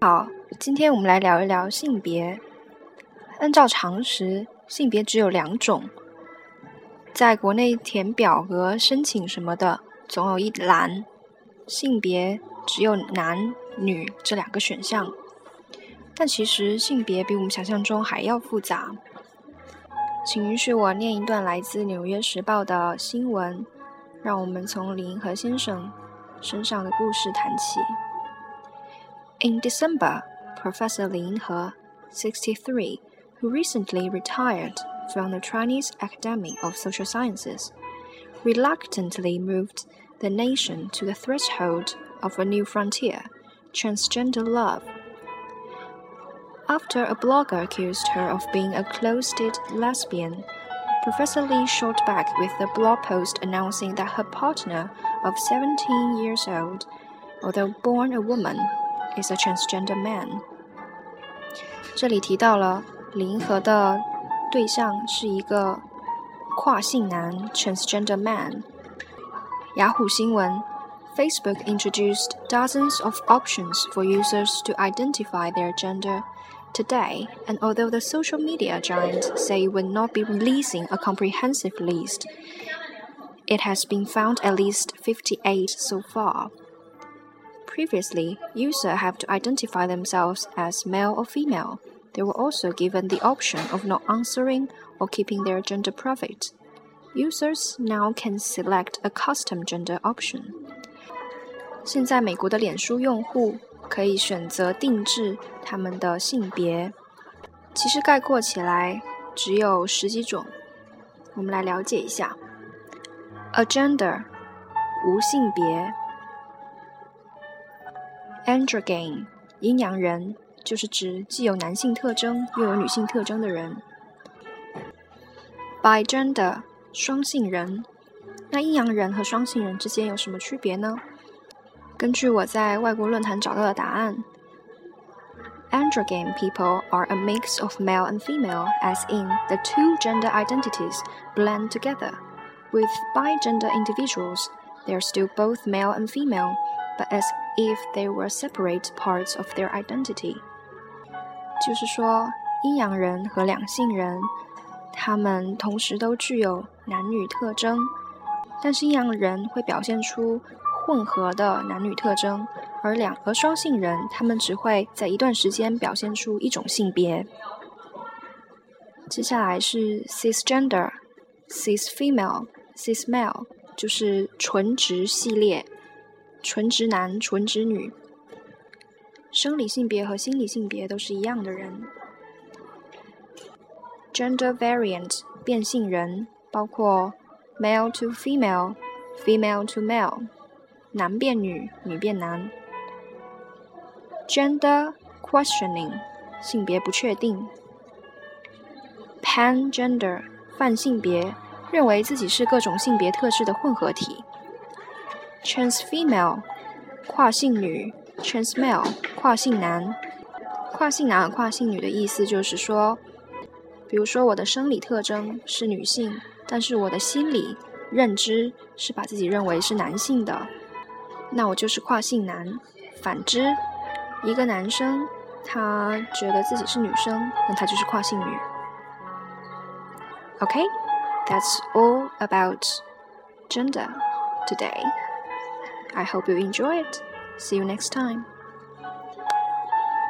好，今天我们来聊一聊性别。按照常识，性别只有两种，在国内填表格申请什么的，总有一栏性别只有男女这两个选项。但其实性别比我们想象中还要复杂。请允许我念一段来自《纽约时报》的新闻，让我们从林和先生身上的故事谈起。In December, Professor Li Yinhe, 63, who recently retired from the Chinese Academy of Social Sciences, reluctantly moved the nation to the threshold of a new frontier transgender love. After a blogger accused her of being a closeted lesbian, Professor Li shot back with a blog post announcing that her partner of 17 years old, although born a woman, is a transgender man. 这里提到了李银河的对象是一个跨性男 transgender man。雅虎新闻：Facebook introduced dozens of options for users to identify their gender today, and although the social media giant say it will not be releasing a comprehensive list, it has been found at least 58 so far. previously, users have to identify themselves as male or female. They were also given the option of not answering or keeping their gender private. Users now can select a custom gender option. 现在，美国的脸书用户可以选择定制他们的性别。其实概括起来只有十几种，我们来了解一下：agender，无性别。Androgen，阴阳人，就是指既有男性特征又有女性特征的人。Bigender，双性人。那阴阳人和双性人之间有什么区别呢？根据我在外国论坛找到的答案，Androgen people are a mix of male and female, as in the two gender identities blend together. With bigender individuals, they are still both male and female, but as if they were separate parts of their identity. 就是说，阴阳人和两性人，他们同时都具有男女特征，但是阴阳人会表现出混合的男女特征，而两而双性人，他们只会在一段时间表现出一种性别。接下来是 cisgender，cis female，cis male，就是纯直系列。 纯直男、纯直女，生理性别和心理性别都是一样的人。Gender variant 变性人包括 male to female、female to male，男变女、女变男。Gender questioning 性别不确定。Pangender 泛性别，认为自己是各种性别特质的混合体。trans female 跨性女，trans male 跨性男，跨性男和跨性女的意思就是说，比如说我的生理特征是女性，但是我的心理认知是把自己认为是男性的，那我就是跨性男。反之，一个男生他觉得自己是女生，那他就是跨性女。OK，that's all about gender today. I hope you enjoy it. See you next time.